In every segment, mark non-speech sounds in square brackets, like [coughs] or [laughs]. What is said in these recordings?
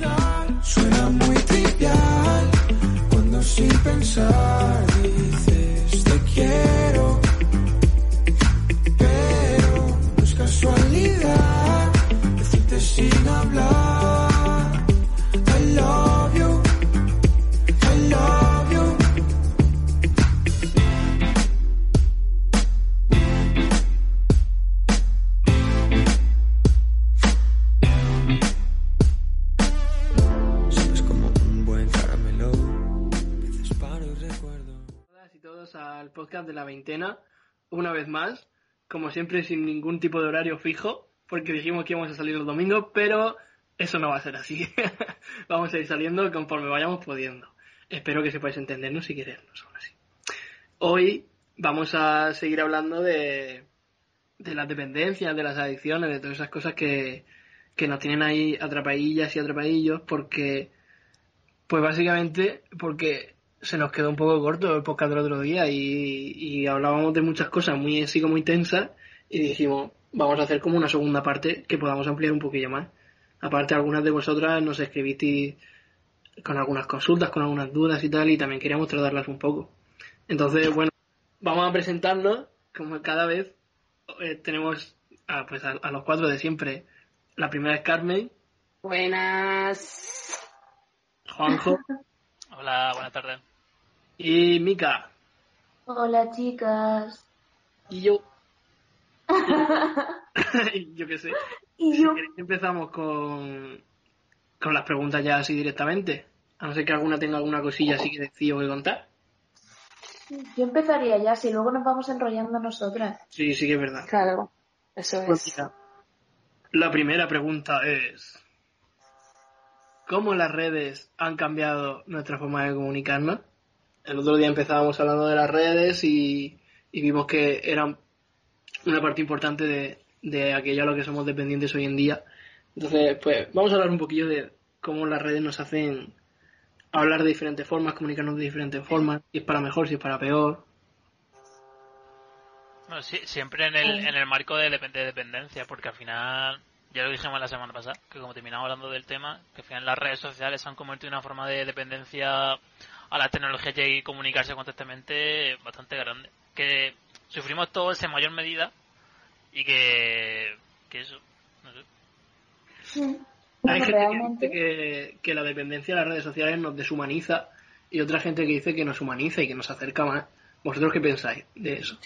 在睡了。吗 una vez más, como siempre sin ningún tipo de horario fijo, porque dijimos que íbamos a salir los domingos, pero eso no va a ser así. [laughs] Vamos a ir saliendo conforme vayamos pudiendo. Espero que sepáis entendernos y querernos aún así. Hoy vamos a seguir hablando de, de las dependencias, de las adicciones, de todas esas cosas que, que nos tienen ahí atrapadillas y atrapadillos, porque, pues básicamente, porque se nos quedó un poco corto el podcast del otro día y, y hablábamos de muchas cosas muy así como intensas y dijimos, vamos a hacer como una segunda parte que podamos ampliar un poquillo más. Aparte, algunas de vosotras nos escribisteis con algunas consultas, con algunas dudas y tal, y también queríamos tratarlas un poco. Entonces, bueno, vamos a presentarnos, como cada vez eh, tenemos a, pues a, a los cuatro de siempre. La primera es Carmen, Buenas. Juanjo Hola, buenas tardes. Y Mika. Hola chicas. Y yo. [laughs] [laughs] Yo qué sé. Y Si yo. queréis, empezamos con, con las preguntas ya así directamente. A no ser que alguna tenga alguna cosilla así que decir o que contar. Yo empezaría ya, si luego nos vamos enrollando nosotras. Sí, sí que es verdad. Claro, eso Pues es. mira, la primera pregunta es: ¿Cómo las redes han cambiado nuestra forma de comunicarnos? El otro día empezábamos hablando de las redes y, y vimos que eran una parte importante de, de aquello a lo que somos dependientes hoy en día. Entonces, pues vamos a hablar un poquillo de cómo las redes nos hacen hablar de diferentes formas, comunicarnos de diferentes formas, si es para mejor, si es para peor. Bueno, sí, siempre en el, en el marco de, de dependencia, porque al final, ya lo dijimos la semana pasada, que como terminamos hablando del tema, que al final las redes sociales se han convertido en una forma de dependencia a la tecnología y comunicarse constantemente bastante grande. Que sufrimos todos en mayor medida y que, que eso, no sé. Hay gente realmente, que dice que, que la dependencia de las redes sociales nos deshumaniza y otra gente que dice que nos humaniza y que nos acerca más. ¿Vosotros qué pensáis de eso?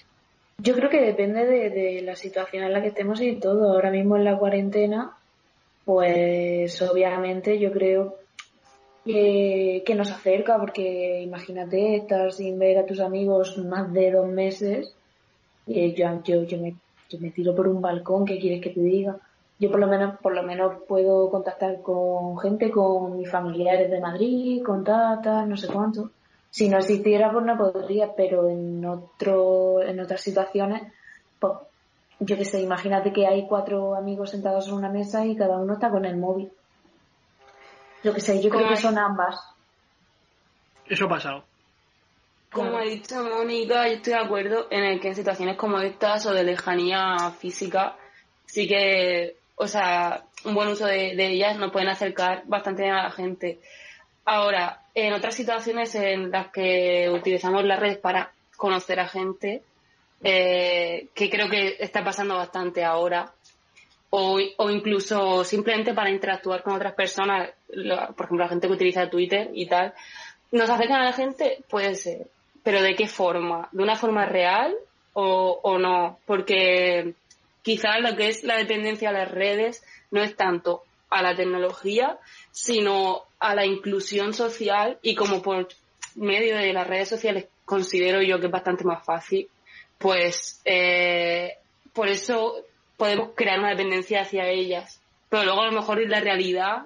yo creo que depende de, de la situación en la que estemos y todo. Ahora mismo en la cuarentena, pues obviamente yo creo que, que nos acerca, porque imagínate estar sin ver a tus amigos más de dos meses. Y yo, yo, yo, me, yo me tiro por un balcón, ¿qué quieres que te diga? Yo por lo menos, por lo menos puedo contactar con gente, con mis familiares de Madrid, con tatas, no sé cuánto. Si no existiera, pues no podría, pero en otro, en otras situaciones, pues, yo qué sé, imagínate que hay cuatro amigos sentados en una mesa y cada uno está con el móvil. Yo qué sé, yo creo Como que son ambas. Eso ha pasado. Como ha dicho Mónica, yo estoy de acuerdo en el que en situaciones como estas o de lejanía física, sí que, o sea, un buen uso de, de ellas nos pueden acercar bastante a la gente. Ahora, en otras situaciones en las que utilizamos las redes para conocer a gente, eh, que creo que está pasando bastante ahora, o, o incluso simplemente para interactuar con otras personas, la- por ejemplo, la gente que utiliza Twitter y tal, nos acercan a la gente, puede ser, pero ¿de qué forma? ¿De una forma real o, o no? Porque quizás lo que es la dependencia a las redes no es tanto a la tecnología, sino a la inclusión social y como por medio de las redes sociales considero yo que es bastante más fácil, pues eh, por eso podemos crear una dependencia hacia ellas. Pero luego a lo mejor la realidad,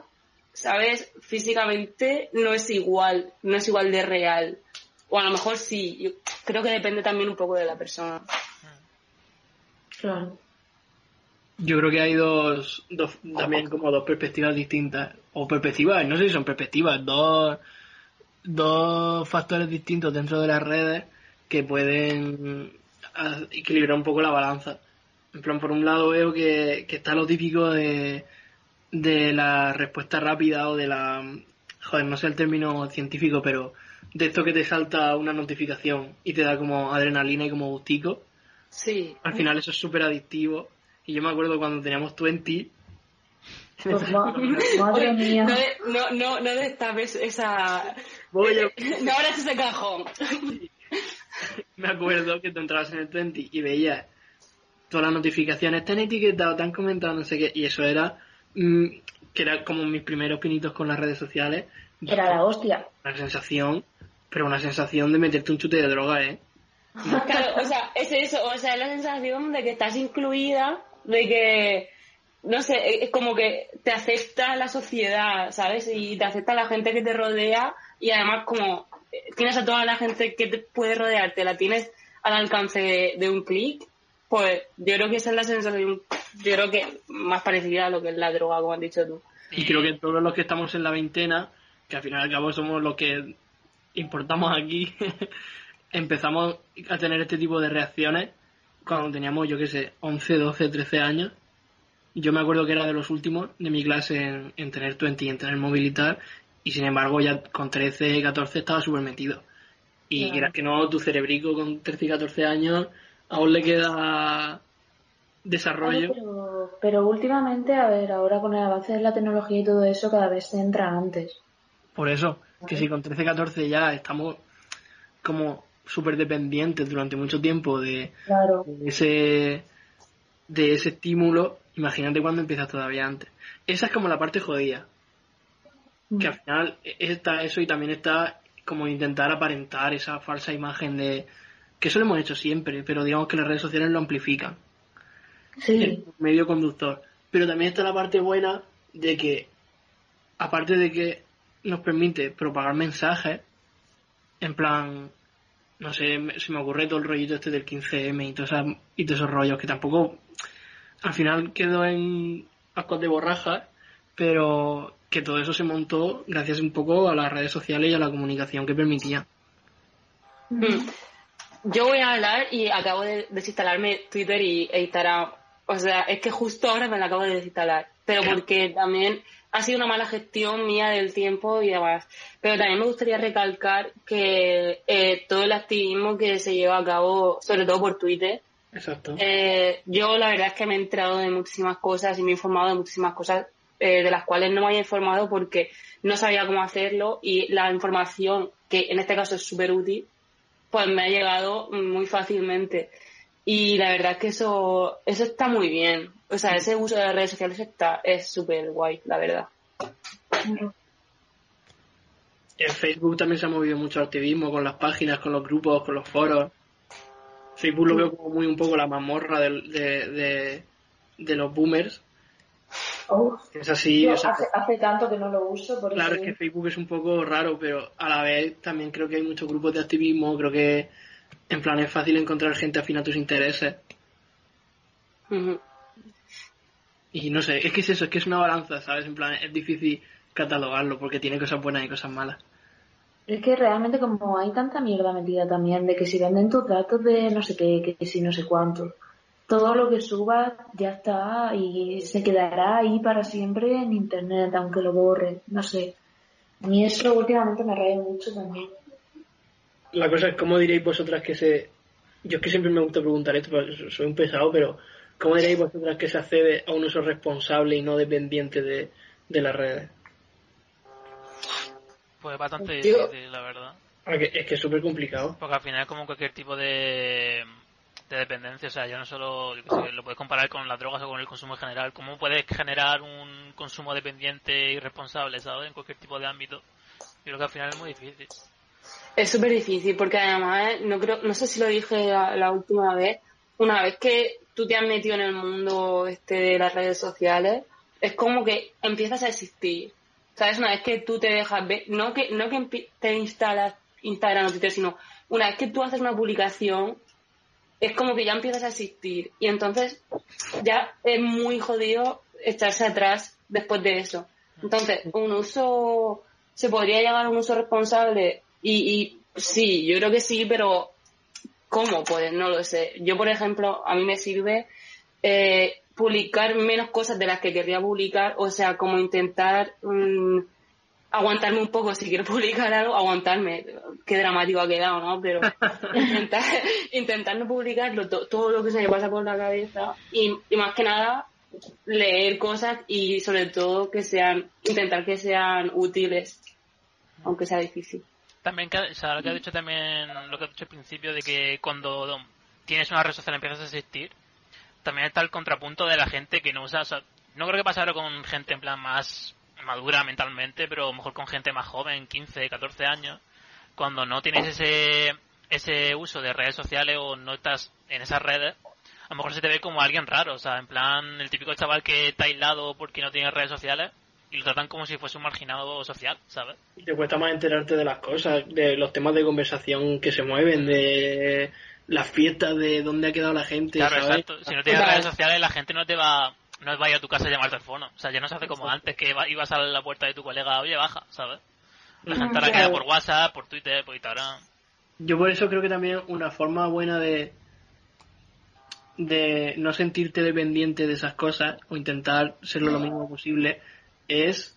¿sabes? Físicamente no es igual, no es igual de real. O a lo mejor sí, yo creo que depende también un poco de la persona. Claro. Yo creo que hay dos, dos también como dos perspectivas distintas. O perspectivas, no sé si son perspectivas, dos, dos factores distintos dentro de las redes que pueden ah, equilibrar un poco la balanza. En plan, por un lado veo que, que está lo típico de, de la respuesta rápida o de la... Joder, no sé el término científico, pero de esto que te salta una notificación y te da como adrenalina y como gustico. Sí. Al final eso es súper adictivo. Y yo me acuerdo cuando teníamos 20. Pues ma- [laughs] madre mía. No, no, no destapes esa... Voy a- [laughs] No abras ese cajón. [laughs] me acuerdo que tú entrabas en el 20 y veías todas las notificaciones, te han etiquetado, te han comentado, no sé qué, y eso era, mm, que era como mis primeros pinitos con las redes sociales, Era la hostia. una sensación, pero una sensación de meterte un chute de droga, ¿eh? [laughs] Claro, o sea, es eso, o sea, es la sensación de que estás incluida, de que, no sé, es como que te acepta la sociedad, ¿sabes? Y te acepta la gente que te rodea y además como eh, tienes a toda la gente que te puede rodearte, la tienes al alcance de, de un clic, pues yo creo que esa es la sensación, yo creo que más parecida a lo que es la droga, como has dicho tú. Y creo que todos los que estamos en la veintena, que al final y al cabo somos los que importamos aquí, [laughs] empezamos a tener este tipo de reacciones cuando teníamos, yo qué sé, 11, 12, 13 años. Yo me acuerdo que era de los últimos de mi clase en, en tener 20 y en tener móvil y tal, y sin embargo ya con 13, 14 estaba súper metido. Y Claro. que no, tu cerebrico con 13 y 14 años aún le queda desarrollo. Pero, pero últimamente, a ver, ahora con el avance de la tecnología y todo eso, cada vez se entra antes. Por eso, que si con 13, 14 ya estamos como súper dependientes durante mucho tiempo de, Claro. de ese de ese estímulo, imagínate cuando empiezas todavía antes. Esa es como la parte jodida, que al final está eso y también está como intentar aparentar esa falsa imagen de que eso lo hemos hecho siempre, pero digamos que las redes sociales lo amplifican Sí. el medio conductor. Pero también está la parte buena de que, aparte de que nos permite propagar mensajes, en plan, no sé, se me ocurre todo el rollito este del 15M y, todas esas- y todos esos rollos que tampoco, al final quedó en ascos de borrajas, pero que todo eso se montó gracias un poco a las redes sociales y a la comunicación que permitía. Mm. Yo voy a hablar y acabo de desinstalarme Twitter y e Instagram. O sea, es que justo ahora me la acabo de desinstalar. Pero porque también ha sido una mala gestión mía del tiempo y demás. Pero también me gustaría recalcar que eh, todo el activismo que se lleva a cabo, sobre todo por Twitter, Exacto. eh, yo la verdad es que me he enterado de muchísimas cosas y me he informado de muchísimas cosas eh, de las cuales no me había informado porque no sabía cómo hacerlo y la información, que en este caso es súper útil, pues me ha llegado muy fácilmente. Y la verdad es que eso, eso está muy bien. O sea, ese uso de las redes sociales está, es súper guay, la verdad. En Facebook también se ha movido mucho activismo con las páginas, con los grupos, con los foros. Facebook lo veo como muy un poco la mazmorra de, de los boomers. Oh, Es así, yo o sea, hace, hace tanto que no lo uso, por claro, es que Facebook es un poco raro, pero a la vez también creo que hay muchos grupos de activismo, creo que en plan es fácil encontrar gente afín a tus intereses. Y no sé, es que es eso, es que es una balanza, ¿sabes? En plan, es difícil catalogarlo porque tiene cosas buenas y cosas malas. Es que realmente como hay tanta mierda metida también de que si venden tus datos de no sé qué, que si no sé cuánto, todo lo que subas ya está y se quedará ahí para siempre en internet, aunque lo borren, no sé. A mí eso últimamente me raya mucho también. La cosa es, ¿cómo diréis vosotras que se... Yo es que siempre me gusta preguntar esto, porque soy un pesado, pero ¿cómo diréis vosotras que se accede a un uso responsable y no dependiente de, de las redes? Pues bastante difícil, la verdad. Porque es que es súper complicado. Porque al final es como cualquier tipo de dependencia. O sea, yo no solo lo puedes comparar con las drogas o con el consumo en general. ¿Cómo puedes generar un consumo dependiente y responsable, ¿sabes? En cualquier tipo de ámbito. Yo creo que al final es muy difícil. Es súper difícil porque además, no creo, no sé si lo dije la, última vez, una vez que tú te has metido en el mundo este de las redes sociales, es como que empiezas a existir. ¿Sabes? Una vez que tú te dejas ver, no que, no que te instalas Instagram o Twitter, sino una vez que tú haces una publicación, es como que ya empiezas a existir. Y entonces ya es muy jodido echarse atrás después de eso. Entonces, un uso, se podría llamar un uso responsable y, y sí, yo creo que sí, pero ¿cómo? Pues no lo sé. Yo, por ejemplo, a mí me sirve eh, publicar menos cosas de las que querría publicar, o sea, como intentar mm, aguantarme un poco si quiero publicar algo, aguantarme, qué dramático ha quedado, ¿no? Pero [laughs] intentar, intentar no publicarlo to- todo lo que se me pasa por la cabeza y, y más que nada leer cosas y sobre todo que sean, intentar que sean útiles, aunque sea difícil. También, que, o sea, lo que has dicho también, lo que has dicho al principio, de que cuando tienes una red social empiezas a existir, también está el contrapunto de la gente que no usa, o sea, no creo que pase ahora con gente en plan más madura mentalmente, pero a lo mejor con gente más joven, 15, 14 años, cuando no tienes ese, ese uso de redes sociales o no estás en esas redes, a lo mejor se te ve como alguien raro, o sea, en plan el típico chaval que está aislado porque no tiene redes sociales y lo tratan como si fuese un marginado social, ¿sabes? Y te cuesta más enterarte de las cosas, de los temas de conversación que se mueven, de las fiestas, de dónde ha quedado la gente, Claro, ¿sabes? exacto. Si no tienes redes sociales, la gente no te va no va a ir a tu casa a llamar al teléfono. O sea, ya no se hace como antes, que iba- ibas a la puerta de tu colega, oye, baja, ¿sabes? La gente ahora queda por WhatsApp, por Twitter, por Instagram. Yo por eso creo que también una forma buena de de no sentirte dependiente de esas cosas o intentar serlo lo mínimo posible es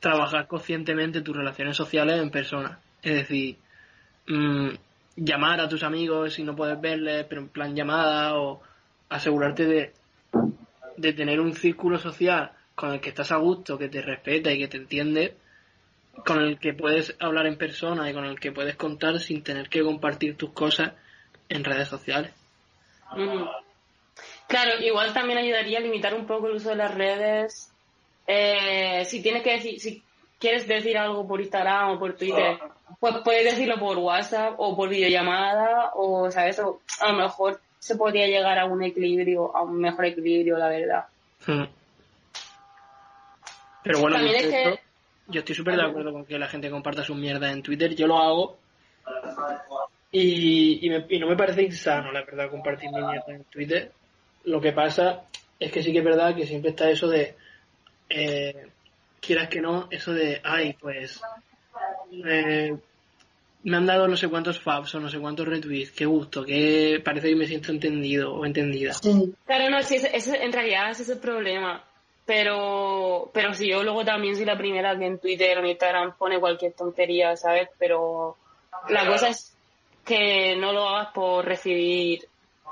trabajar conscientemente tus relaciones sociales en persona. Es decir, mm, llamar a tus amigos si no puedes verles, pero en plan llamada o asegurarte de, de tener un círculo social con el que estás a gusto, que te respeta y que te entiende, con el que puedes hablar en persona y con el que puedes contar sin tener que compartir tus cosas en redes sociales. Mm. Claro, igual también ayudaría a limitar un poco el uso de las redes. Eh, si tienes que decir, si quieres decir algo por Instagram o por Twitter, pues puedes decirlo por WhatsApp o por videollamada o, ¿sabes? O a lo mejor se podría llegar a un equilibrio, a un mejor equilibrio, la verdad. Mm. Pero bueno, También es que- yo estoy súper de acuerdo con que la gente comparta sus mierdas en Twitter. Yo lo hago. Y, y, me- y no me parece insano, la verdad, compartir mi mierda en Twitter. Lo que pasa es que sí que es verdad que siempre está eso de, eh, quieras que no, eso de, ay, pues, eh, me han dado no sé cuántos faps o no sé cuántos retweets, qué gusto, que parece que me siento entendido o entendida. Sí. Claro, no, sí, ese- en realidad ese es el problema. Pero, pero si yo luego también soy la primera que en Twitter o en Instagram pone cualquier tontería, ¿sabes? Pero la cosa es que no lo hagas por recibir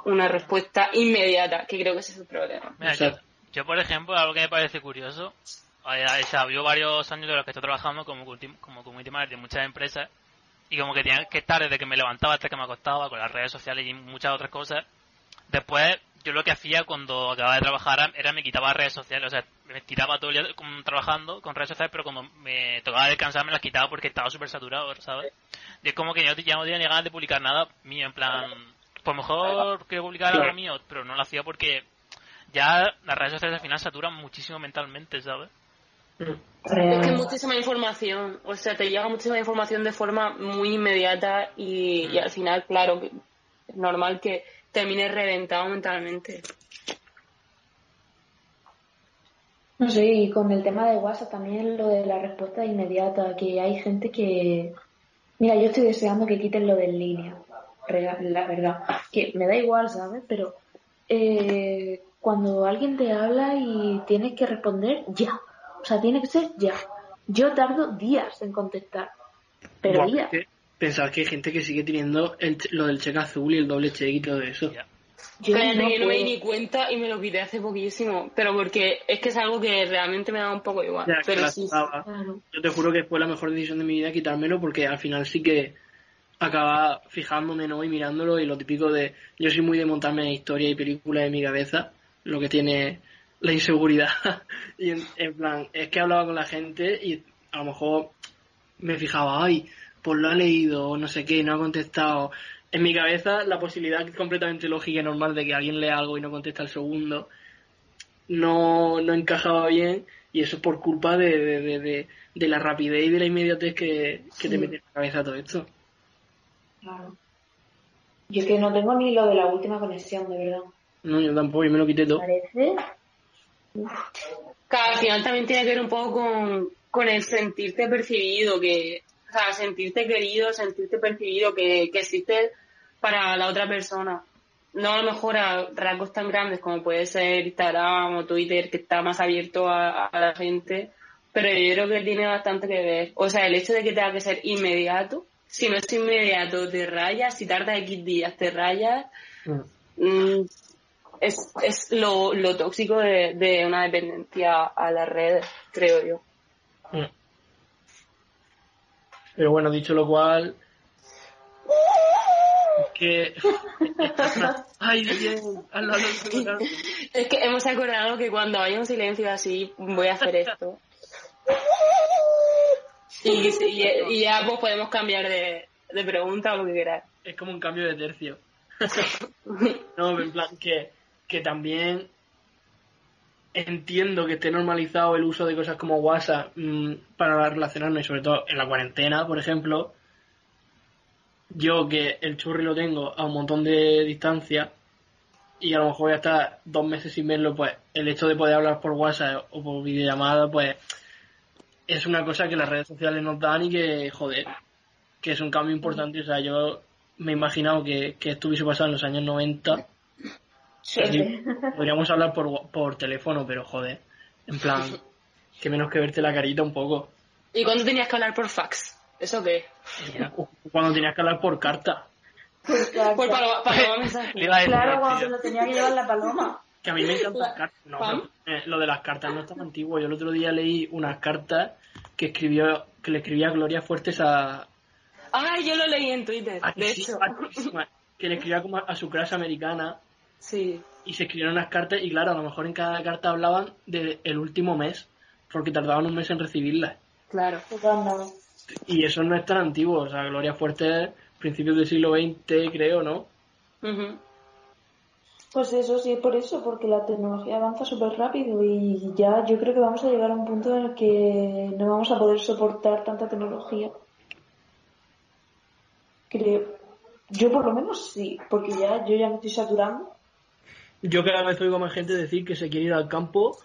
una respuesta inmediata, que creo que ese es el problema. Mira, yo, yo, por ejemplo, algo que me parece curioso, o sea, yo varios años de los que estoy trabajando como, culti- como community manager de muchas empresas y como que tenía que estar desde que me levantaba hasta que me acostaba con las redes sociales y muchas otras cosas. Después, yo lo que hacía cuando acababa de trabajar era me quitaba redes sociales, o sea, me tiraba todo el día como trabajando con redes sociales, pero cuando me tocaba descansar me las quitaba porque estaba súper saturado, ¿sabes? Y es como que yo ya no tenía ni ganas de publicar nada mío, en plan, por lo mejor quiero publicar algo mío, pero no lo hacía porque ya las redes sociales al final saturan muchísimo mentalmente, ¿sabes? Es que es muchísima información, o sea, te llega muchísima información de forma muy inmediata y, y al final, claro, es normal que termines reventado mentalmente. No sé, y con el tema de WhatsApp también lo de la respuesta inmediata, que hay gente que... Mira, yo estoy deseando que quiten lo de en línea, la verdad. Que me da igual, ¿sabes? Pero eh, cuando alguien te habla y tienes que responder, ya. O sea, tiene que ser ya. Yo tardo días en contestar. Pero Buah, días. que hay gente que sigue teniendo el, lo del cheque azul y el doble cheque y todo eso. Ya. Yo Cállate no que no me di ni cuenta y me lo quité hace poquísimo, pero porque es que es algo que realmente me da un poco igual. Ya, pero sí. Claro. Yo te juro que fue la mejor decisión de mi vida quitármelo porque al final sí que acaba fijándome ¿no? y mirándolo y lo típico de yo soy muy de montarme en historia y películas en mi cabeza lo que tiene la inseguridad [laughs] y en, en plan es que hablaba con la gente y a lo mejor me fijaba ay pues lo ha leído no sé qué no ha contestado en mi cabeza la posibilidad completamente lógica y normal de que alguien lea algo y no contesta al segundo no, no encajaba bien y eso es por culpa de, de, de, de- de la rapidez y de la inmediatez que, que te mete en la cabeza todo esto. Claro. Yo que no tengo ni lo de la última conexión, de verdad. No, yo tampoco, yo me lo quité todo. Parece. Claro, al final también tiene que ver un poco con, con el sentirte percibido, que, o sea, sentirte querido, sentirte percibido, que, que existe para la otra persona. no a lo mejor a rasgos tan grandes como puede ser Instagram o Twitter, que está más abierto a, a la gente, pero yo creo que tiene bastante que ver. O sea, el hecho de que tenga que ser inmediato, si no es inmediato te rayas, si tardas X días te rayas, mm, es, es lo, lo tóxico de, de una dependencia a las redes, creo yo. Pero bueno, dicho lo cual. es Que. [laughs] Ay, bien. hazlo, hazlo, hazlo. Es que hemos acordado que cuando haya un silencio así, voy a hacer esto. Y, y- y ya pues podemos cambiar de, de pregunta o lo que queráis. Es como un cambio de tercio. [laughs] no, en plan, que, que también entiendo que esté normalizado el uso de cosas como WhatsApp mm, para relacionarme, sobre todo en la cuarentena, por ejemplo. Yo que el churri lo tengo a un montón de distancia y a lo mejor voy a estar dos meses sin verlo, pues el hecho de poder hablar por WhatsApp o por videollamada, pues es una cosa que las redes sociales nos dan y que, joder, que es un cambio importante. O sea, yo me he imaginado que, que esto hubiese pasado en los años 90. Suerte. Podríamos hablar por, por teléfono, pero joder, en plan, [laughs] que menos que verte la carita un poco. ¿Y cuándo tenías que hablar por fax? ¿Eso qué? Cuando tenías que hablar por carta. Pues claro, Por paloma, [laughs] paloma mensaje. A claro, cuando lo tenía que llevar la paloma. Que a mí me encantan las cartas. No, eh, lo de las cartas no es tan antiguo. Yo el otro día leí unas cartas que escribió que le escribía Gloria Fuertes a, Ay, yo lo leí en Twitter, a- de sí, hecho. a- que le escribía como a su clase americana Sí. y se escribieron unas cartas y claro, a lo mejor en cada carta hablaban del último mes, porque tardaban un mes en recibirlas. Claro. Y eso no es tan antiguo, o sea, Gloria Fuertes, principios del siglo XX, creo, ¿no? Ujú. Pues eso, sí, es por eso, porque la tecnología avanza súper rápido y ya yo creo que vamos a llegar a un punto en el que no vamos a poder soportar tanta tecnología. Creo. Yo por lo menos sí, porque ya yo ya me estoy saturando. Yo cada vez oigo más gente decir que se quiere ir al campo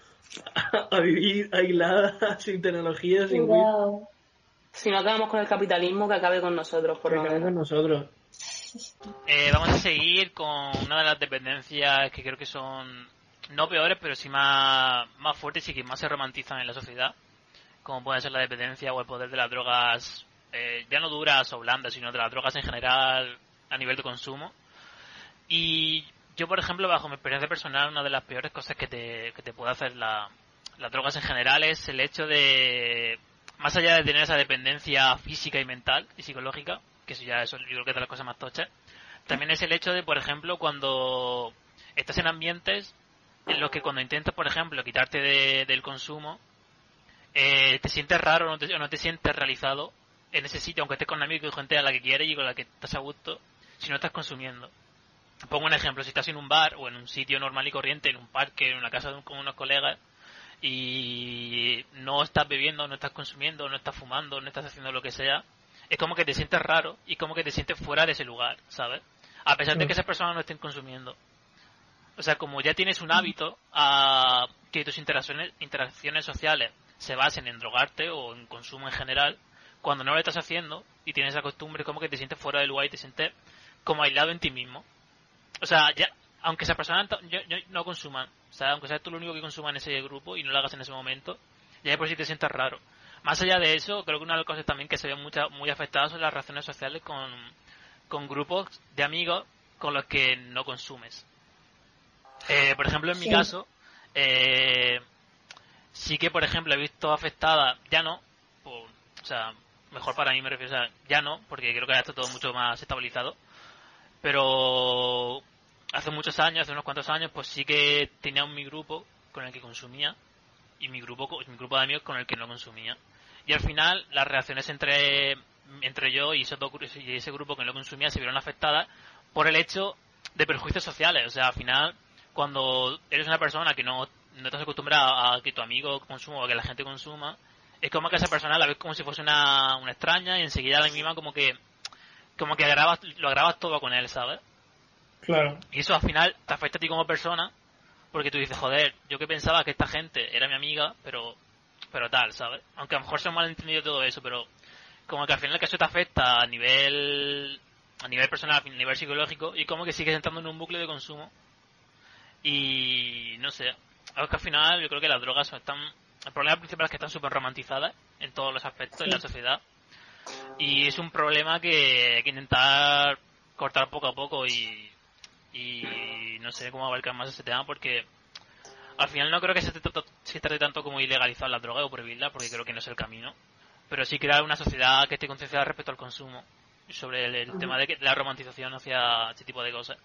a vivir aislada, [laughs] sin tecnología, sin wifi, Cuidado. Si no acabamos con el capitalismo, que acabe con nosotros, por que lo acabe menos. con nosotros. Eh, vamos a seguir con una de las dependencias que creo que son no peores, pero sí más, más fuertes y que más se romantizan en la sociedad, como puede ser la dependencia o el poder de las drogas, eh, ya no duras o blandas, sino de las drogas en general a nivel de consumo. Y yo, por ejemplo, bajo mi experiencia personal, una de las peores cosas que te, que te puede hacer la- las drogas en general es el hecho de, más allá de tener esa dependencia física y mental y psicológica, que eso ya eso yo creo que es de las cosas más tochas, también es el hecho de, por ejemplo, cuando estás en ambientes en los que cuando intentas, por ejemplo, quitarte de- del consumo, eh, te sientes raro no te, o no te sientes realizado en ese sitio, aunque estés con amigos y gente a la que quieres y con la que estás a gusto, si no estás consumiendo. Pongo un ejemplo, si estás en un bar o en un sitio normal y corriente, en un parque, en una casa de un- con unos colegas, y no estás bebiendo, no estás consumiendo, no estás fumando, no estás haciendo lo que sea, es como que te sientes raro y como que te sientes fuera de ese lugar, ¿sabes? A pesar de que esas personas no estén consumiendo. O sea, como ya tienes un hábito a que tus interacciones, interacciones sociales se basen en drogarte o en consumo en general, cuando no lo estás haciendo y tienes esa costumbre, como que te sientes fuera del lugar y te sientes como aislado en ti mismo. O sea, ya, aunque esa persona yo- yo no consuman, o sea, aunque seas tú lo único que consuma en ese grupo y no lo hagas en ese momento, ya de por sí te sientes raro. Más allá de eso, creo que una de las cosas también que se ven mucha- muy afectadas son las relaciones sociales con, con grupos de amigos con los que no consumes. Eh, por ejemplo, en mi Sí. caso, eh, sí que, por ejemplo, he visto afectada, ya no, por- o sea, mejor para mí me refiero, o sea, ya no, porque creo que ahora está todo mucho más estabilizado, pero hace muchos años, hace unos cuantos años, pues sí que tenía un mi grupo con el que consumía y mi grupo, mi grupo de amigos con el que no consumía. Y al final las relaciones entre, entre yo y, esos dos y ese grupo que no consumía se vieron afectadas por el hecho de perjuicios sociales. O sea, al final, cuando eres una persona que no, no estás acostumbrada a que tu amigo consuma o a que la gente consuma, es como que esa persona la ves como si fuese una, una extraña y enseguida la misma como que como que grabas, lo grabas todo con él, ¿sabes? Claro. Y eso al final te afecta a ti como persona, porque tú dices, joder, yo que pensaba que esta gente era mi amiga, pero pero tal, ¿sabes? Aunque a lo mejor se ha malentendido todo eso, pero como que al final el caso te afecta a nivel a nivel personal, a nivel psicológico, y como que sigues entrando en un bucle de consumo. Y no sé, algo que al final yo creo que las drogas están. El problema principal es que están súper romantizadas en todos los aspectos de la sociedad. Y es un problema que hay que intentar cortar poco a poco y, y no sé cómo abarcar más ese tema porque al final no creo que se trate, se trate tanto como ilegalizar la droga o prohibirla porque creo que no es el camino pero sí crear una sociedad que esté concienciada respecto al consumo sobre el, el tema de, que, de la romantización hacia este tipo de cosas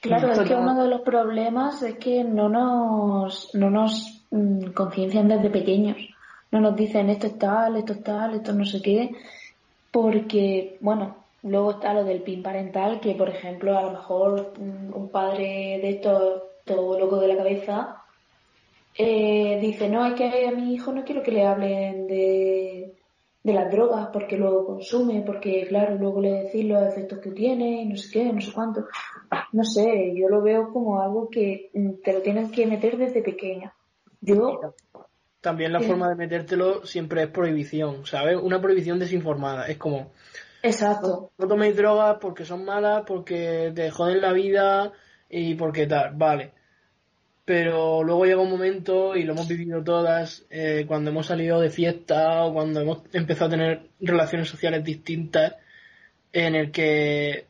Claro, es que uno de los problemas es que no nos, no nos mm, conciencian desde pequeños. No nos dicen esto es tal, esto es tal, esto no sé qué. Porque, bueno, luego está lo del PIN parental, que por ejemplo, a lo mejor mm, un padre de estos, todo loco de la cabeza, eh, dice, no, es que a mi hijo no quiero que le hablen de, de las drogas porque luego consume, porque claro, luego le decís los efectos que tiene y no sé qué, no sé cuánto. No sé, yo lo veo como algo que mm, te lo tienes que meter desde pequeña. Yo... También la forma de metértelo siempre es prohibición, ¿sabes? Una prohibición desinformada. Es como, Exacto. no toméis drogas porque son malas, porque te joden la vida y porque tal, vale. Pero luego llega un momento, y lo hemos vivido todas, eh, cuando hemos salido de fiesta o cuando hemos empezado a tener relaciones sociales distintas, en el que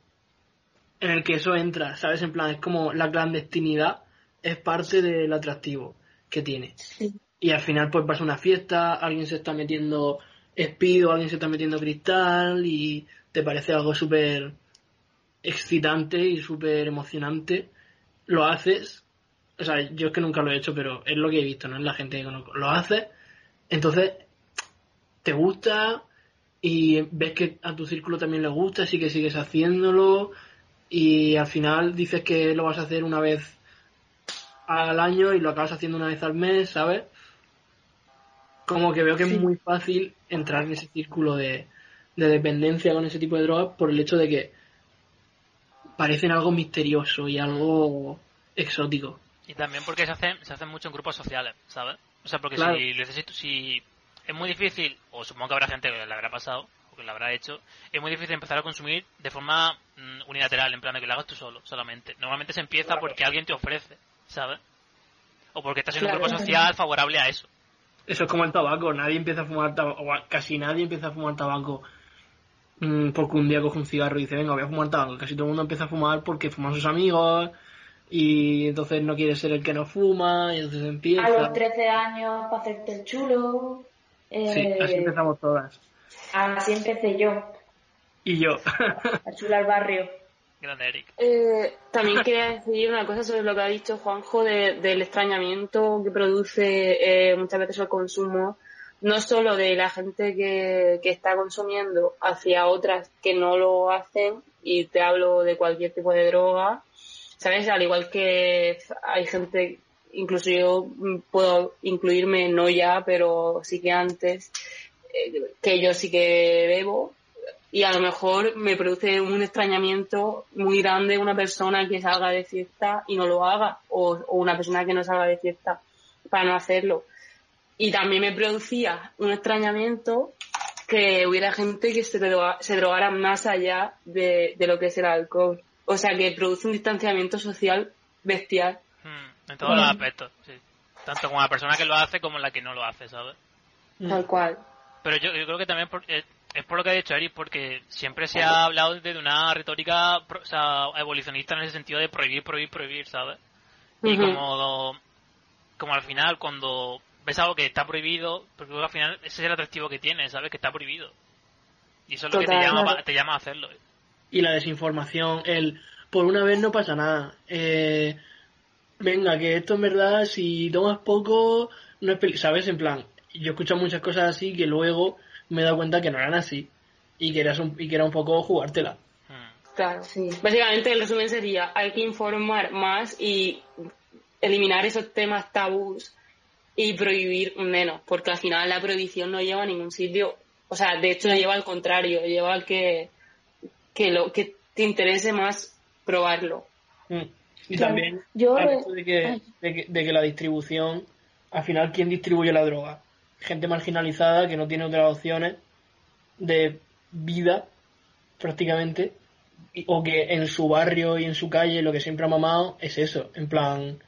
en el que eso entra, ¿sabes? En plan, es como la clandestinidad es parte del atractivo que tiene. Sí. Y al final pues vas a una fiesta, alguien se está metiendo espido, alguien se está metiendo cristal y te parece algo súper excitante y súper emocionante. Lo haces, o sea, yo es que nunca lo he hecho, pero es lo que he visto, ¿no? Es la gente que conozco. Lo haces, entonces te gusta y ves que a tu círculo también le gusta, así que sigues haciéndolo y al final dices que lo vas a hacer una vez al año y lo acabas haciendo una vez al mes, ¿sabes? Como que veo que Sí. es muy fácil entrar en ese círculo de, de dependencia con ese tipo de drogas por el hecho de que parecen algo misterioso y algo exótico. Y también porque se hacen, se hacen mucho en grupos sociales, ¿sabes? O sea, porque Claro. si, tú- si es muy difícil, o supongo que habrá gente que le habrá pasado, o que lo habrá hecho, es muy difícil empezar a consumir de forma mm, unilateral, en plan de que lo hagas tú solo, solamente. Normalmente se empieza porque alguien te ofrece, ¿sabes? O porque estás en un grupo social favorable a eso. Eso es como el tabaco, nadie empieza a fumar tabaco, o casi nadie empieza a fumar tabaco mm, porque un día coge un cigarro y dice, venga, voy a fumar tabaco. Casi todo el mundo empieza a fumar porque fuman sus amigos y entonces no quiere ser el que no fuma y entonces empieza. A los 13 años para hacerte el chulo. Eh, Sí, así empezamos todas. así empecé yo, Y yo. a chular barrio. Eh, también quería decir una cosa sobre lo que ha dicho Juanjo de- del extrañamiento que produce eh, muchas veces el consumo, no solo de la gente que, que está consumiendo hacia otras que no lo hacen, y te hablo de cualquier tipo de droga, ¿sabes? Al igual que hay gente, incluso yo puedo incluirme, no ya, pero sí que antes, eh, que yo sí que bebo, y a lo mejor me produce un extrañamiento muy grande una persona que salga de fiesta y no lo haga, o, o una persona que no salga de fiesta para no hacerlo. Y también me producía un extrañamiento que hubiera gente que se, droga- se drogara más allá de, de lo que es el alcohol. O sea, que produce un distanciamiento social bestial. Mm, en todos los aspectos, sí. Tanto como la persona que lo hace como la que no lo hace, ¿sabes? Tal cual. Pero yo, yo creo que también por- eh, es por lo que ha dicho Eric, porque siempre se ha hablado de una retórica pro- o sea, evolucionista en ese sentido de prohibir, prohibir, prohibir, ¿sabes? Y como, como al final cuando ves algo que está prohibido, porque al final ese es el atractivo que tiene, ¿sabes? Que está prohibido. Y eso es lo que te llama, claro. te llama a hacerlo. y la desinformación, el por una vez no pasa nada. Eh, venga, que esto en verdad, si tomas poco, no es peli ¿sabes? En plan, yo he escuchado muchas cosas así que luego me he dado cuenta que no eran así y que, eras un, y que era un poco jugártela. Mm. Claro, Básicamente el resumen sería, hay que informar más y eliminar esos temas tabús y prohibir menos, porque al final la prohibición no lleva a ningún sitio. O sea, de hecho lleva al contrario, lleva al que, que, lo, que te interese más probarlo. Mm. Y Claro. también Yo de que, de, que, de que la distribución, al final, ¿quién distribuye la droga? Gente marginalizada que no tiene otras opciones de vida prácticamente, y- o que en su barrio y en su calle lo que siempre ha mamado es eso, en plan,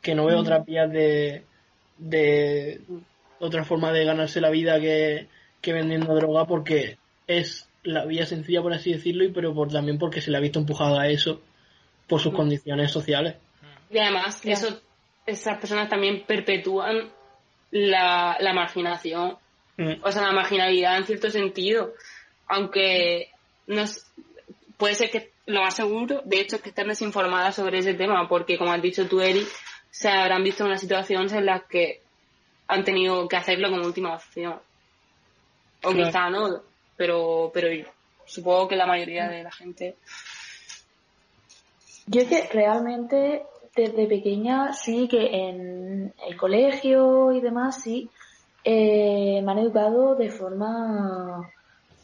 que no ve otras vías de, de otra forma de ganarse la vida que, que vendiendo droga porque es la vía sencilla, por así decirlo, y pero por, también porque se le ha visto empujado a eso por sus condiciones sociales. Y además, eso, esas personas también perpetúan la, la marginación, Mm. o sea, la marginalidad en cierto sentido. Aunque no es- puede ser que lo más seguro, de hecho, es que estén desinformadas sobre ese tema, porque como has dicho tú, Eri, se habrán visto en unas situaciones en las que han tenido que hacerlo como última opción. O Claro. quizá no, pero, pero supongo que la mayoría de la gente. Yo es que realmente desde pequeña sí que en el colegio y demás sí eh, me han educado de forma,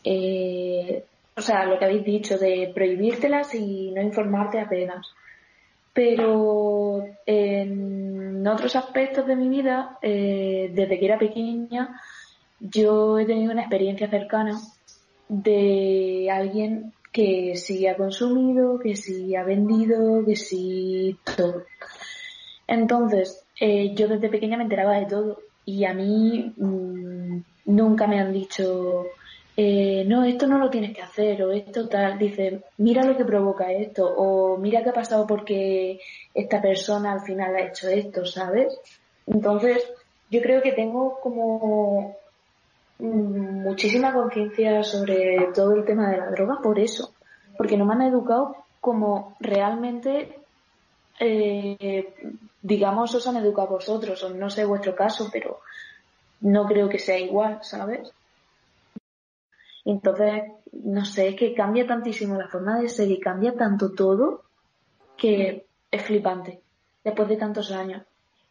eh, o sea, lo que habéis dicho, de prohibírtelas y no informarte apenas. Pero en otros aspectos de mi vida, eh, desde que era pequeña, yo he tenido una experiencia cercana de alguien que sí ha consumido, que sí ha vendido, que sí todo. Entonces, eh, yo desde pequeña me enteraba de todo y a mí mm, nunca me han dicho, eh, no, esto no lo tienes que hacer o esto tal. Dice, mira lo que provoca esto o mira qué ha pasado porque esta persona al final ha hecho esto, ¿sabes? Entonces, yo creo que tengo como muchísima conciencia sobre todo el tema de la droga por eso, porque no me han educado como realmente, eh, digamos, os han educado vosotros, o no sé vuestro caso, pero no creo que sea igual, ¿sabes? Entonces, no sé, es que cambia tantísimo la forma de ser y cambia tanto todo que es flipante después de tantos años.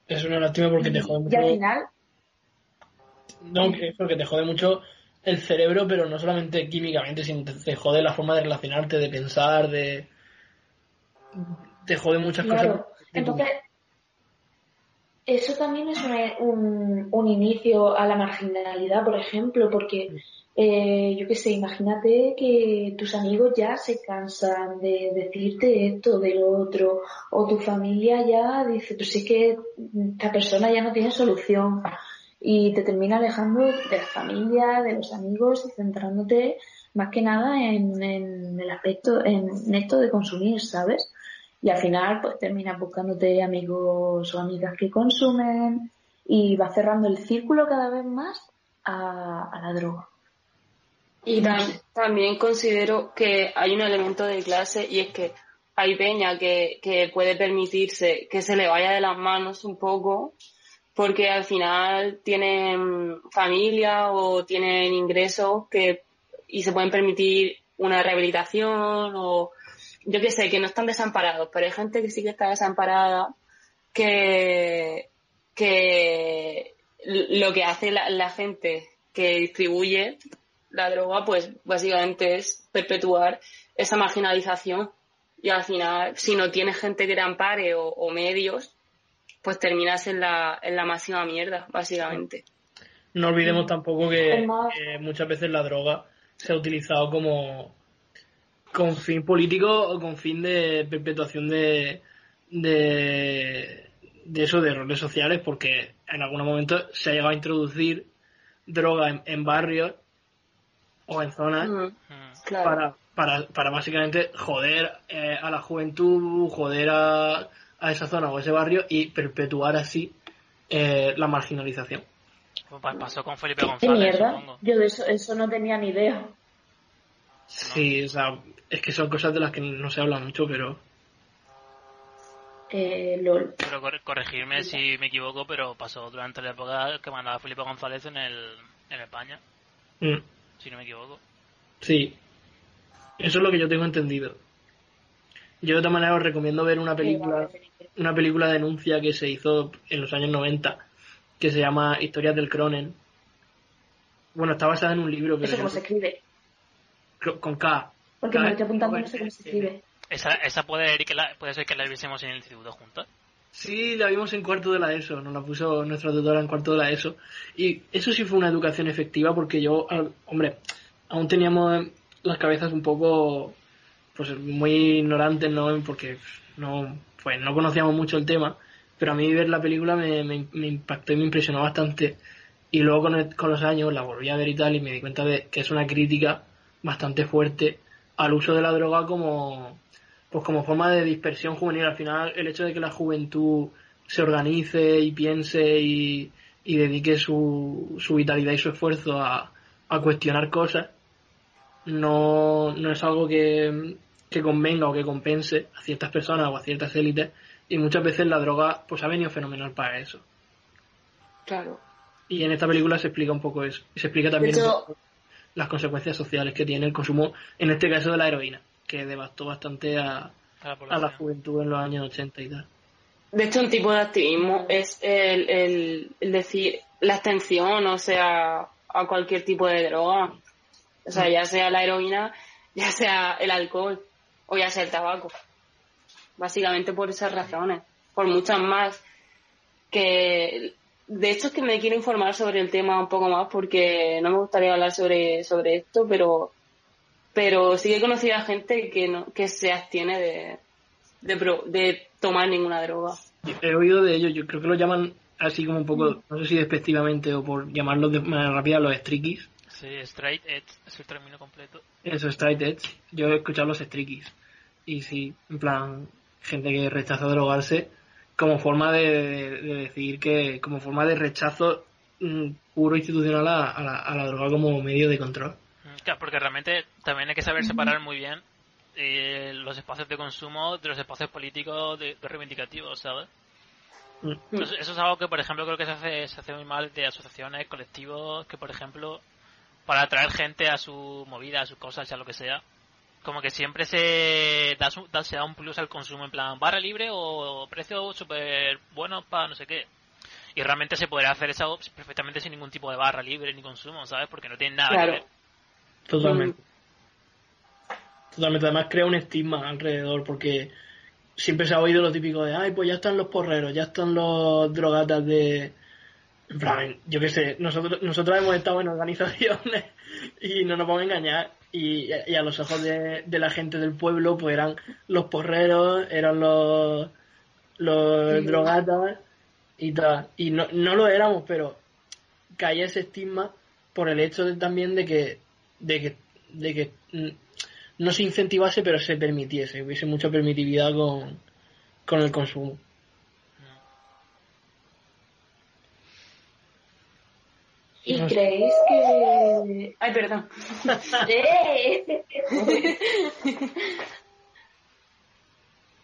Es una lástima porque te jode Y al final, No, es porque te jode mucho el cerebro, pero no solamente químicamente, sino te, te jode la forma de relacionarte, de pensar, de. Te jode muchas Claro, cosas. entonces eso también es un, un inicio a la marginalidad, por ejemplo, porque eh, yo qué sé, imagínate que tus amigos ya se cansan de decirte esto, de lo otro, o tu familia ya dice, pues sí que esta persona ya no tiene solución, y te termina alejando de la familia, de los amigos y centrándote más que nada en, en el aspecto, en esto de consumir, ¿sabes? Y al final, pues terminas buscándote amigos o amigas que consumen y vas cerrando el círculo cada vez más a, la droga. Y tam- también considero que hay un elemento de clase y es que hay peña que, que puede permitirse que se le vaya de las manos un poco porque al final tienen familia o tienen ingresos que y se pueden permitir una rehabilitación o yo qué sé, que no están desamparados, pero hay gente que sí que está desamparada que, que lo que hace la, gente que distribuye la droga, pues básicamente es perpetuar esa marginalización. Y al final, si no tienes gente que te ampare o medios, pues terminas en la, en la máxima mierda, básicamente. No olvidemos tampoco que, muchas veces la droga se ha utilizado como con fin político o con fin de perpetuación de, de, de eso, de roles sociales, porque en algunos momentos se ha llegado a introducir droga en, en barrios o en zonas Mm. claro. para, para, para básicamente joder eh, a la juventud, joder a, a esa zona o ese barrio y perpetuar así eh, la marginalización. Pa- pasó con Felipe ¿Qué González, mierda? supongo. Yo de eso, eso no tenía ni idea. Sí, o sea, es que son cosas de las que no se habla mucho, pero Eh, LOL. Pero cor- corregirme si me equivoco, pero pasó durante la época que mandaba Felipe González en el en España, mm, si no me equivoco. sí. Eso es lo que yo tengo entendido. Yo de otra manera os recomiendo ver una película, una película de denuncia que se hizo en los años 90, que se llama Historias del Cronen. Bueno, está basada en un libro, pero Eso cómo se escribe. Con K. Porque me K- estoy apuntando no sé cómo se escribe. Esa, esa puede, ir que la, puede ser que la viésemos en el instituto juntas. Sí, la vimos en cuarto de la ESO, nos la puso nuestra tutora en cuarto de la ESO. Y eso sí fue una educación efectiva porque yo, hombre, aún teníamos las cabezas un poco, pues muy ignorantes, ¿no? Porque no, pues no conocíamos mucho el tema, pero a mí ver la película me, me, impactó y me impresionó bastante. Y luego con, con los años la volví a ver y tal y me di cuenta de que es una crítica bastante fuerte al uso de la droga como pues como forma de dispersión juvenil. Al final el hecho de que la juventud se organice y piense y, y dedique su, su vitalidad y su esfuerzo a, a cuestionar cosas no, no es algo que, que convenga o que compense a ciertas personas o a ciertas élites y muchas veces la droga pues ha venido fenomenal para eso. Claro. Y en esta película se explica un poco eso. Y se explica también hecho- poco las consecuencias sociales que tiene el consumo, en este caso de la heroína, que devastó bastante a, A la a la población. juventud en los años 80 y tal. De hecho, un tipo de activismo es el, el, el decir la abstención, o sea, a cualquier tipo de droga. O sea, ya sea la heroína, ya sea el alcohol o ya sea el tabaco. Básicamente por esas razones, por muchas más. Que de hecho es que me quiero informar sobre el tema un poco más porque no me gustaría hablar sobre, sobre esto, pero pero sí que he conocido a gente que no, que se abstiene de, de, pro- de tomar ninguna droga. He oído de ellos, yo creo que lo llaman así como un poco, no sé si despectivamente o por llamarlos de manera rápida, los strikis. Sí, straight edge es el término completo. Eso, straight edge. Yo he escuchado los strikis. Y sí, en plan, gente que rechaza drogarse como forma de, de- de decir que, como forma de rechazo mm, puro institucional a, a la, a la droga como medio de control. Mm, Claro, porque realmente también hay que saber separar muy bien eh, los espacios de consumo de los espacios políticos de, de reivindicativos, ¿sabes? Mm. Eso, eso es algo que, por ejemplo, creo que se hace, se hace muy mal de asociaciones, colectivos, que, por ejemplo, para atraer gente a su movida, a sus cosas, a lo que sea, como que siempre se da, se da un plus al consumo, en plan, barra libre o precio súper bueno para no sé qué. Y realmente se podría hacer eso perfectamente sin ningún tipo de barra libre ni consumo, ¿sabes? Porque no tiene nada Claro. que ver. Totalmente. Totalmente. Además crea un estigma alrededor porque siempre se ha oído lo típico de, ay, pues ya están los porreros, ya están los drogatas de... En plan, yo qué sé, nosotros, nosotros hemos estado en organizaciones [laughs] y no nos vamos a engañar. Y, y a los ojos de, de la gente del pueblo, pues eran los porreros, eran los, los Sí. drogatas y tal. Y no, no lo éramos, pero caía ese estigma por el hecho de, también de que, de que, de que mm, no se incentivase, pero se permitiese, hubiese mucha permitividad con, con el consumo. ¿Y No creéis que... Ay, perdón. [laughs]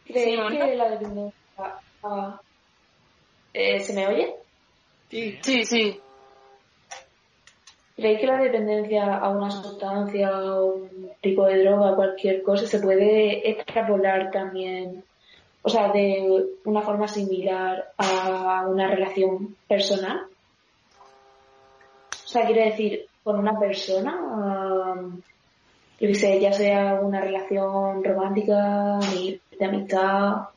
¿Creéis Sí, que la dependencia... a- eh, ¿Se me oye? Sí. Sí, sí. ¿Creéis que la dependencia a una sustancia o un tipo de droga, cualquier cosa, se puede extrapolar también, o sea, de una forma similar a una relación personal? O sea, quiero decir, con una persona, um, yo qué sé, ya sea una relación romántica, de amistad.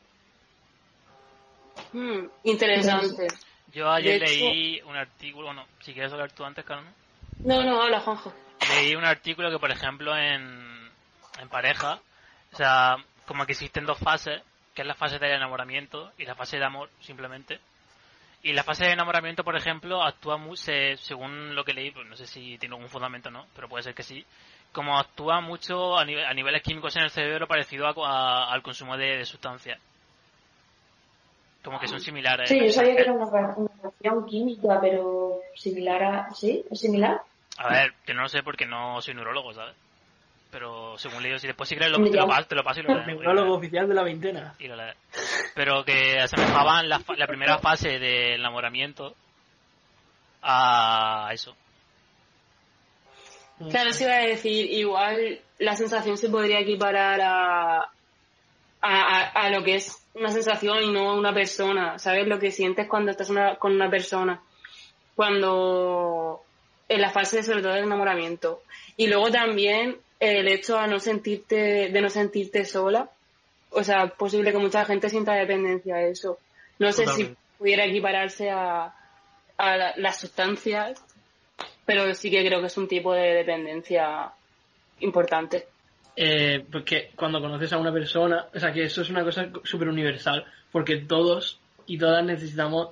Hmm, interesante. Yo ayer leí un artículo, bueno, si quieres hablar tú antes, Carmen. No, no, habla, Juanjo. Leí un artículo que, por ejemplo, en, en pareja, o sea, como que existen dos fases, que es la fase del enamoramiento y la fase de amor, simplemente. Y la fase de enamoramiento, por ejemplo, actúa muy, se- según lo que leí, pues no sé si tiene algún fundamento o no, pero puede ser que sí, como actúa mucho a, nive- a niveles químicos en el cerebro parecido a- a- al consumo de, de sustancias. Como que son similares. Sí, yo sabía que era una, una reacción química, pero similar a... ¿Sí? ¿Es similar? A ver, que no lo sé porque no soy neurólogo, ¿sabes? Pero según leo, si después si quieres lo, te, lo te lo paso y lo El [laughs] lees. neurólogo oficial de la veintena. Y lo lees. Pero que asemejaban la, fa- la primera fase del enamoramiento a eso. Claro, se iba a decir, igual la sensación se podría equiparar a, a, a, a lo que es una sensación y no una persona. ¿Sabes lo que sientes cuando estás una- con una persona? Cuando en la fase sobre todo del enamoramiento. Y luego también el hecho a no sentirte, de no sentirte sola. O sea, es posible que mucha gente sienta dependencia a eso. No sé si pudiera equipararse a, a la- las sustancias, pero sí que creo que es un tipo de dependencia importante. Eh, porque cuando conoces a una persona, o sea que eso es una cosa súper universal, porque todos y todas necesitamos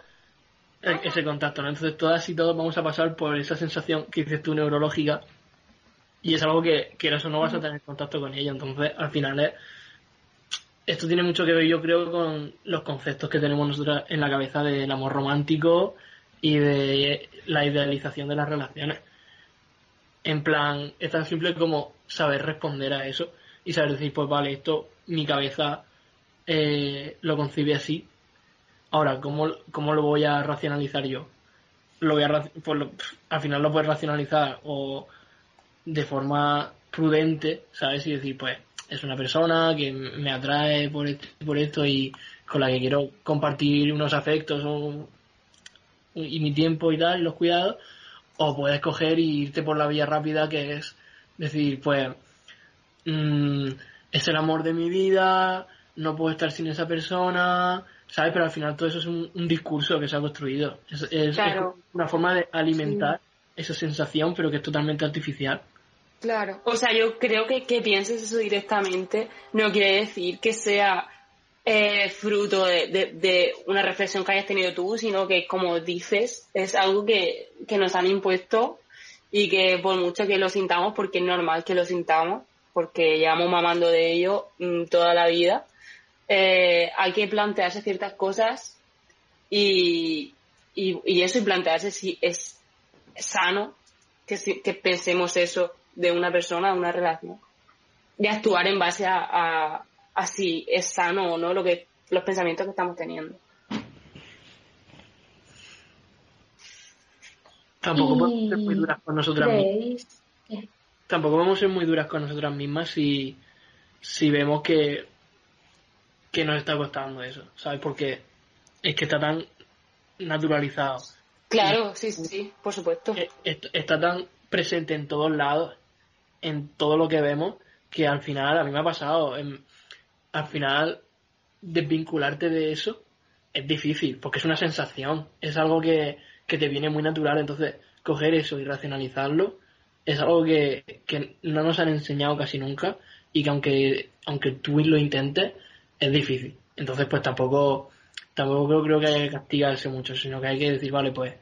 e- ese contacto, ¿no? Entonces todas y todos vamos a pasar por esa sensación que dices tú neurológica y es algo que quieras o no vas a tener contacto con ella, entonces al final es esto tiene mucho que ver yo creo con los conceptos que tenemos nosotros en la cabeza del amor romántico y de la idealización de las relaciones. En plan, es tan simple como saber responder a eso y saber decir, pues vale, esto mi cabeza eh, lo concibe así. Ahora, ¿cómo, ¿cómo lo voy a racionalizar yo? Lo voy a, pues lo- al final lo puedes racionalizar o de forma prudente, ¿sabes? Y decir, pues es una persona que me atrae por esto, por esto y con la que quiero compartir unos afectos o- y mi tiempo y tal, y los cuidados, o puedes coger y irte por la vía rápida que es decir, pues mm, es el amor de mi vida, no puedo estar sin esa persona, ¿sabes? Pero al final todo eso es un, un discurso que se ha construido. Es, es- una forma de alimentar esa sensación, pero que es totalmente artificial. Claro. O sea, yo creo que que pienses eso directamente no quiere decir que sea eh, fruto de, una reflexión que hayas tenido tú, sino que, como dices, es algo que, que nos han impuesto y que por mucho que lo sintamos, porque es normal que lo sintamos, porque llevamos mamando de ello mm, toda la vida, eh, hay que plantearse ciertas cosas y, y, eso y plantearse si es sano que, que pensemos eso de una persona, de una relación. Y actuar en base a, a, a si es sano o no lo que, los pensamientos que estamos teniendo. Tampoco Y podemos ser muy duras con nosotras mismas. Tampoco podemos ser muy duras con nosotras mismas si, si vemos que, que nos está costando eso, ¿sabes? Porque es que está tan naturalizado, Claro, sí, sí, sí, por supuesto. est- está tan presente en todos lados, en todo lo que vemos, que al final, a mí me ha pasado, al final desvincularte de eso es difícil, porque es una sensación, es algo que, que te viene muy natural, entonces coger eso y racionalizarlo es algo que, que no nos han enseñado casi nunca y que aunque, aunque tú lo intentes, es difícil. Entonces pues tampoco, tampoco creo, creo que haya que castigarse mucho, sino que hay que decir, vale, pues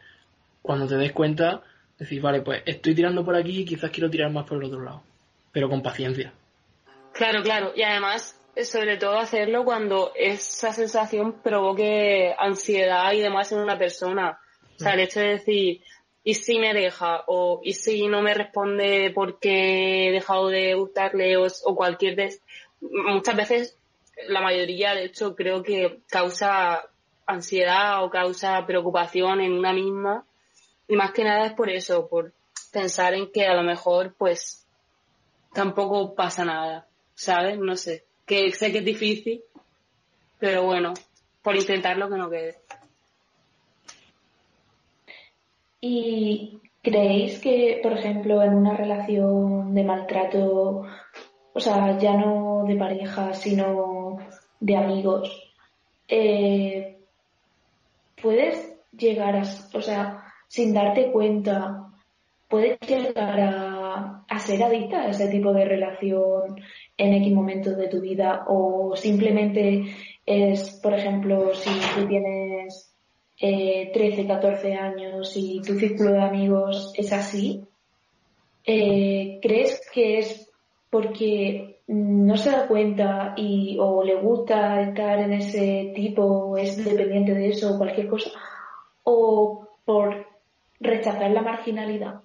cuando te des cuenta, decir, vale, pues estoy tirando por aquí y quizás quiero tirar más por el otro lado, pero con paciencia. Claro, claro. Y además, sobre todo hacerlo cuando esa sensación provoque ansiedad y demás en una persona. O sea, el hecho de decir, ¿y si me deja? O ¿y si no me responde porque he dejado de gustarle? O, o cualquier... des- Muchas veces, la mayoría, de hecho, creo que causa ansiedad o causa preocupación en una misma. Y más que nada es por eso, por pensar en que a lo mejor, pues, tampoco pasa nada, ¿sabes? No sé. Que sé que es difícil, pero bueno, por intentarlo que no quede. ¿Y creéis que, por ejemplo, en una relación de maltrato, o sea, ya no de pareja, sino de amigos, eh, puedes llegar a, o sea, sin darte cuenta, puedes llegar a, ser adicta a ese tipo de relación en X momentos de tu vida o simplemente es, por ejemplo, si tú tienes eh, 13, 14 años y tu círculo de amigos es así, eh, ¿crees que es porque no se da cuenta y o le gusta estar en ese tipo o es dependiente de eso o cualquier cosa? ¿O por rechazar la marginalidad?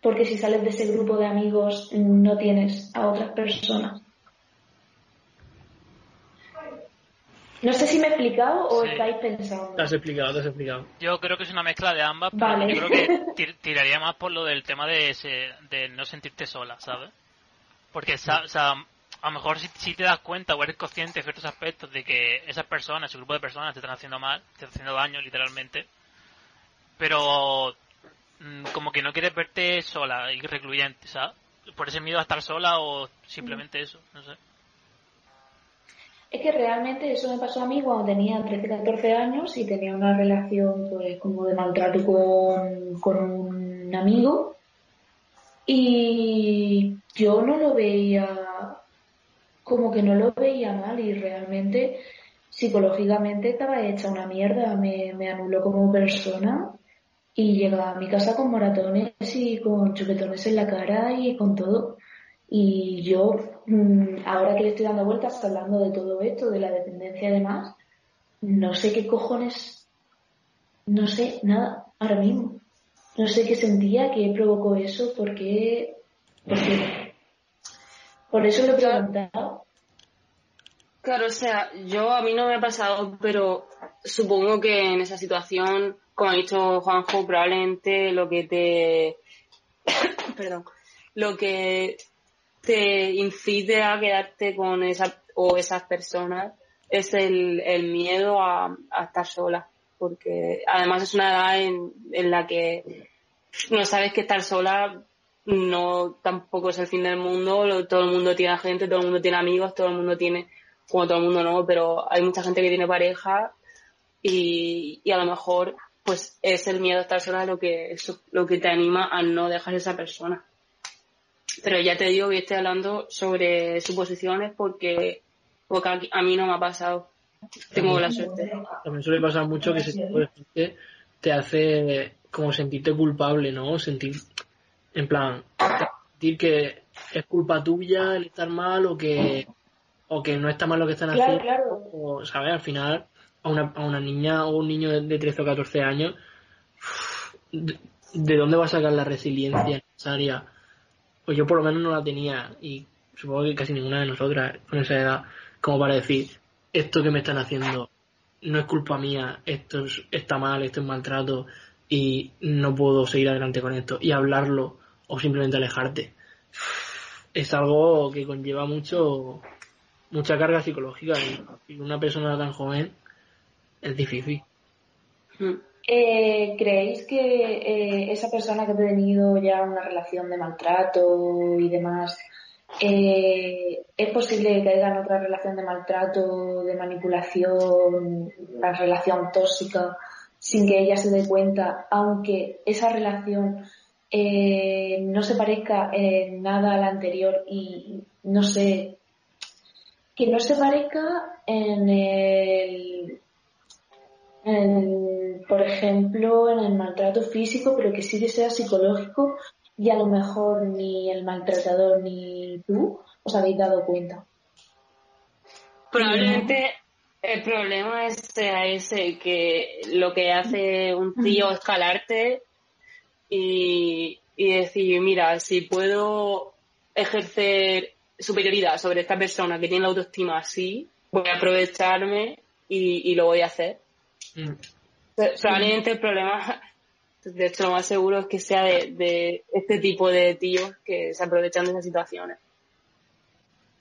Porque si sales de ese grupo de amigos no tienes a otras personas. No sé si me he explicado o Sí. estáis pensando. Te has explicado, te has explicado. Yo creo que es una mezcla de ambas, pero Vale. yo creo que [laughs] tir- tiraría más por lo del tema de, ese- de no sentirte sola, ¿sabes? Porque, sa- o sea, a lo mejor si, si te das cuenta o eres consciente de ciertos aspectos de que esas personas, ese grupo de personas te están haciendo mal, te están haciendo daño literalmente, pero mm, como que no quieres verte sola y recluyente, ¿sabes? Por ese miedo a estar sola o simplemente eso, no sé. Es que realmente eso me pasó a mí cuando tenía 13, 14 años y tenía una relación pues como de maltrato con, con un amigo y yo no lo veía, como que no lo veía mal y realmente psicológicamente estaba hecha una mierda, me, me anuló como persona y llegaba a mi casa con moratones y con chupetones en la cara y con todo. Y yo, mm, ahora que le estoy dando vueltas hablando de todo esto, de la dependencia y demás, no sé qué cojones, no sé nada ahora mismo. No sé qué sentía, qué provocó eso, por qué, por qué. Por eso lo he preguntado. Claro, o sea, yo a mí no me ha pasado, pero supongo que en esa situación, como ha dicho Juanjo, probablemente lo que te, [coughs] perdón, lo que te incite a quedarte con esa o esas personas es el, el miedo a, estar sola, porque además es una edad en, en la que no sabes que estar sola no tampoco es el fin del mundo, todo el mundo tiene gente, todo el mundo tiene amigos, todo el mundo tiene, como todo el mundo no, pero hay mucha gente que tiene pareja y, y a lo mejor pues es el miedo a estar sola lo que, lo que te anima a no dejar esa persona. Pero ya te digo que estoy hablando sobre suposiciones porque, porque aquí- a mí no me ha pasado. Tengo la suerte. También suele pasar mucho que ese tipo de gente te hace como sentirte culpable, ¿no? Sentir, en plan, sentir que es culpa tuya el estar mal o que, o que no está mal lo que están Claro, haciendo. claro. O, ¿sabes? Al final, a una, a una niña o un niño de, de 13 o 14 años, ¿de, de dónde va a sacar la resiliencia necesaria? Pues yo por lo menos no la tenía y supongo que casi ninguna de nosotras con esa edad, como para decir, esto que me están haciendo no es culpa mía, esto es- está mal, esto es maltrato y no puedo seguir adelante con esto y hablarlo o simplemente alejarte. Es algo que conlleva mucho mucha carga psicológica y una persona tan joven es difícil. Mm. Eh, ¿Creéis que eh, esa persona que ha tenido ya una relación de maltrato y demás, eh, es posible que caiga en otra relación de maltrato, de manipulación, una relación tóxica, sin que ella se dé cuenta, aunque esa relación no se parezca en nada a la anterior y no sé, que no se parezca en el en, por ejemplo, en el maltrato físico, pero que sí que sea psicológico y a lo mejor ni el maltratador ni tú os habéis dado cuenta. Probablemente el problema sea ese, que lo que hace un tío es calarte y, decir, mira, si puedo ejercer superioridad sobre esta persona que tiene la autoestima así, voy a aprovecharme y lo voy a hacer. Mm. Probablemente el problema, de hecho lo más seguro es que sea de, este tipo de tíos que se aprovechan de esas situaciones.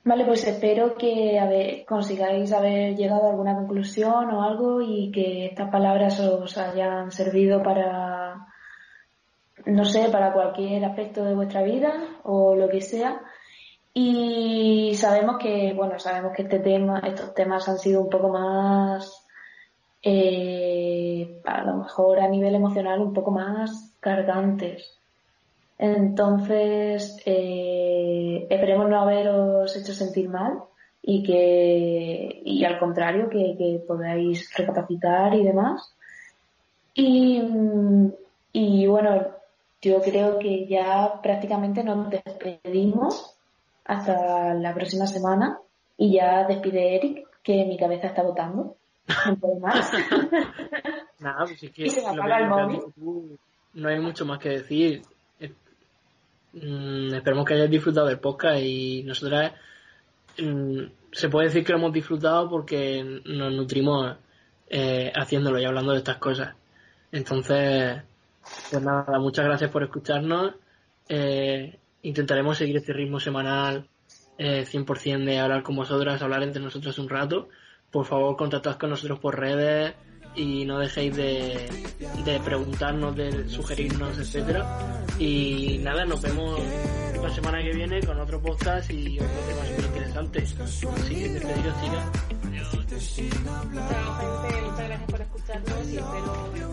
Vale, pues espero que a consigáis haber llegado a alguna conclusión o algo y que estas palabras os hayan servido para, no sé, para cualquier aspecto de vuestra vida o lo que sea. Y sabemos que, bueno, sabemos que este tema, estos temas han sido un poco más, eh, a lo mejor a nivel emocional un poco más cargantes. Entonces, eh, esperemos no haberos hecho sentir mal y que, y al contrario, que, que podáis recapacitar y demás. Y, y bueno, yo creo que ya prácticamente nos despedimos hasta la próxima semana y ya despide Eric, que mi cabeza está votando. No puedo más. [laughs] Nada, pues es que Y se me apaga el móvil. tú, no hay mucho más que decir. Mm, esperemos que hayáis disfrutado del podcast y nosotras mm, se puede decir que lo hemos disfrutado porque nos nutrimos eh, haciéndolo y hablando de estas cosas. Entonces, pues nada, muchas gracias por escucharnos. Eh, intentaremos seguir este ritmo semanal eh, 100% de hablar con vosotras, hablar entre nosotros un rato. Por favor, contactad con nosotros por redes y no dejéis de, de preguntarnos, de sugerirnos, etcétera. Y nada, nos vemos la semana que viene con otro podcast y otro tema súper interesante. Así que despediros, chicas. Muchas gracias por escucharnos y espero.